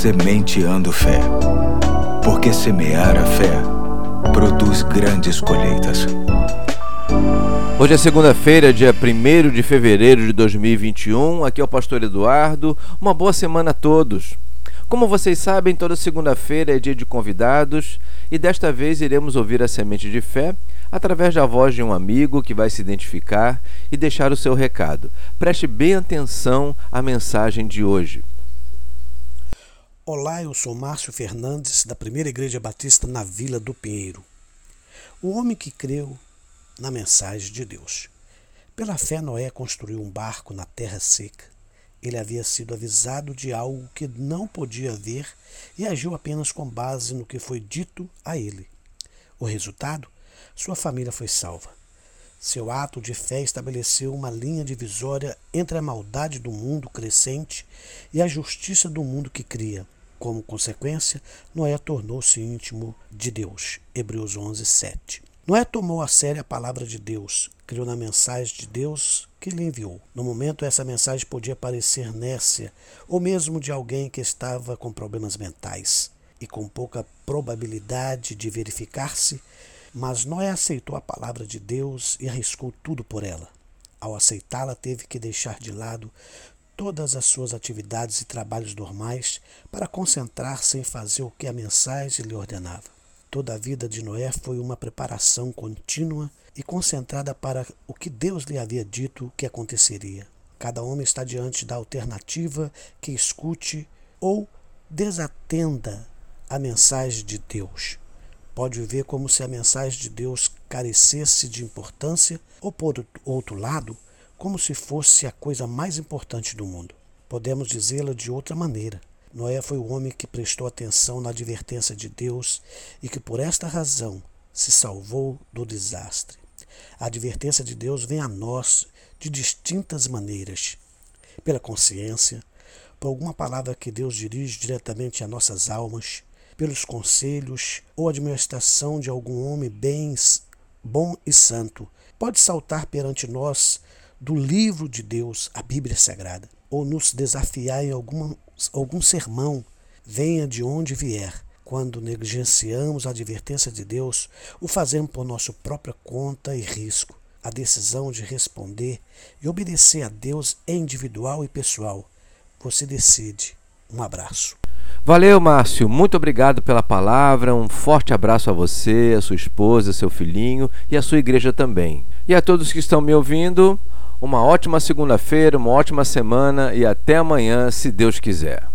Sementeando Fé. Porque semear a fé produz grandes colheitas. Hoje é segunda-feira, dia 1 de fevereiro de 2021. Aqui é o Pastor Eduardo. Uma boa semana a todos. Como vocês sabem, toda segunda-feira é dia de convidados e desta vez iremos ouvir a semente de fé através da voz de um amigo que vai se identificar e deixar o seu recado. Preste bem atenção à mensagem de hoje. Olá, eu sou Márcio Fernandes, da Primeira Igreja Batista na Vila do Pinheiro. O homem que creu na mensagem de Deus. Pela fé, Noé construiu um barco na terra seca. Ele havia sido avisado de algo que não podia ver e agiu apenas com base no que foi dito a ele. O resultado? Sua família foi salva. Seu ato de fé estabeleceu uma linha divisória entre a maldade do mundo crescente e a justiça do mundo que cria. Como consequência, Noé tornou-se íntimo de Deus. Hebreus 11, 7. Noé tomou a sério a palavra de Deus, criou na mensagem de Deus que lhe enviou. No momento, essa mensagem podia parecer nécia, ou mesmo de alguém que estava com problemas mentais e com pouca probabilidade de verificar-se, mas Noé aceitou a palavra de Deus e arriscou tudo por ela. Ao aceitá-la, teve que deixar de lado todas as suas atividades e trabalhos normais para concentrar-se em fazer o que a mensagem lhe ordenava. Toda a vida de Noé foi uma preparação contínua e concentrada para o que Deus lhe havia dito que aconteceria. Cada homem está diante da alternativa que escute ou desatenda a mensagem de Deus pode viver como se a mensagem de Deus carecesse de importância, ou por outro lado, como se fosse a coisa mais importante do mundo. Podemos dizê-la de outra maneira. Noé foi o homem que prestou atenção na advertência de Deus e que, por esta razão, se salvou do desastre. A advertência de Deus vem a nós de distintas maneiras: pela consciência, por alguma palavra que Deus dirige diretamente a nossas almas, pelos conselhos ou administração de algum homem bens, bom e santo, pode saltar perante nós do livro de Deus, a Bíblia Sagrada, ou nos desafiar em alguma, algum sermão, venha de onde vier. Quando negligenciamos a advertência de Deus, o fazemos por nossa própria conta e risco. A decisão de responder e obedecer a Deus é individual e pessoal. Você decide. Um abraço. Valeu, Márcio. Muito obrigado pela palavra. Um forte abraço a você, a sua esposa, seu filhinho e a sua igreja também. E a todos que estão me ouvindo, uma ótima segunda-feira, uma ótima semana e até amanhã, se Deus quiser.